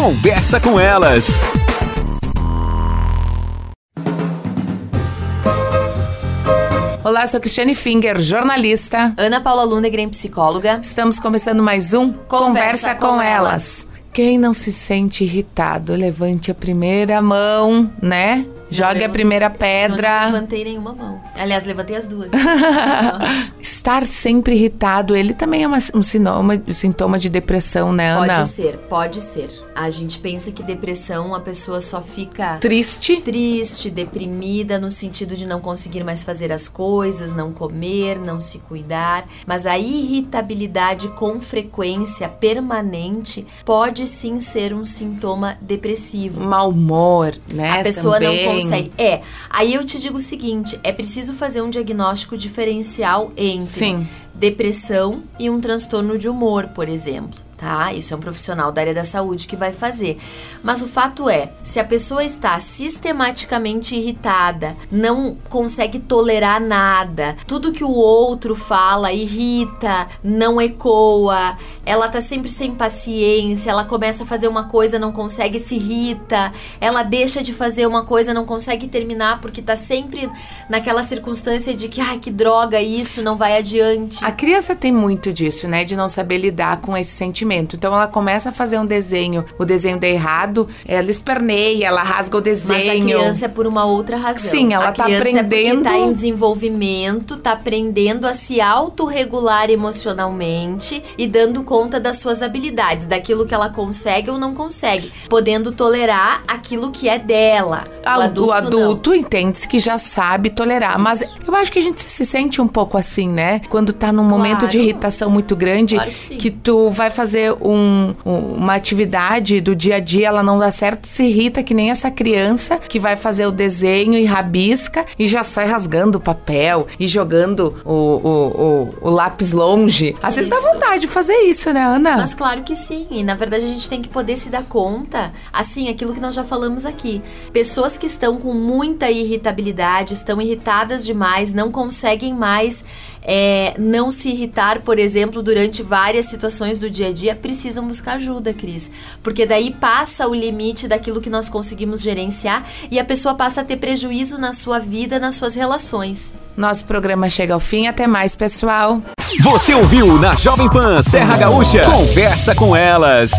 Conversa com elas. Olá, sou Cristiane Finger, jornalista. Ana Paula Lundegren, psicóloga. Estamos começando mais um Conversa, Conversa com, com elas. elas. Quem não se sente irritado, levante a primeira mão, né? Jogue a primeira pedra. Eu não levantei nenhuma mão. Aliás, levantei as duas. Estar sempre irritado, ele também é uma, um sintoma, sintoma de depressão, né, Ana? Pode ser, pode ser. A gente pensa que depressão a pessoa só fica triste, triste, deprimida no sentido de não conseguir mais fazer as coisas, não comer, não se cuidar, mas a irritabilidade com frequência permanente pode sim ser um sintoma depressivo. Mau humor, né? A pessoa também. não consegue. É. Aí eu te digo o seguinte, é preciso fazer um diagnóstico diferencial entre sim. depressão e um transtorno de humor, por exemplo tá? Isso é um profissional da área da saúde que vai fazer. Mas o fato é, se a pessoa está sistematicamente irritada, não consegue tolerar nada, tudo que o outro fala irrita, não ecoa, ela tá sempre sem paciência, ela começa a fazer uma coisa, não consegue, se irrita, ela deixa de fazer uma coisa, não consegue terminar porque tá sempre naquela circunstância de que, ai, que droga isso, não vai adiante. A criança tem muito disso, né? De não saber lidar com esse sentimento Então ela começa a fazer um desenho, o desenho dá errado, ela esperneia, ela rasga o desenho. Mas a criança é por uma outra razão. Sim, ela a tá aprendendo. É tá em desenvolvimento, tá aprendendo a se autorregular emocionalmente e dando conta das suas habilidades, daquilo que ela consegue ou não consegue, podendo tolerar aquilo que é dela. O adulto, o adulto entende que já sabe tolerar, Isso. mas eu acho que a gente se sente um pouco assim, né? Quando tá num claro. momento de irritação muito grande, claro que, que tu vai fazer fazer um, uma atividade do dia a dia, ela não dá certo, se irrita que nem essa criança que vai fazer o desenho e rabisca e já sai rasgando o papel e jogando o, o, o, o lápis longe. Às vezes dá vontade de fazer isso, né, Ana? Mas claro que sim. E na verdade a gente tem que poder se dar conta, assim, aquilo que nós já falamos aqui. Pessoas que estão com muita irritabilidade, estão irritadas demais, não conseguem mais é, não se irritar, por exemplo, durante várias situações do dia a dia, precisam buscar ajuda, Cris. Porque daí passa o limite daquilo que nós conseguimos gerenciar e a pessoa passa a ter prejuízo na sua vida, nas suas relações. Nosso programa chega ao fim. Até mais, pessoal. Você ouviu na Jovem Pan Serra Gaúcha? Conversa com elas.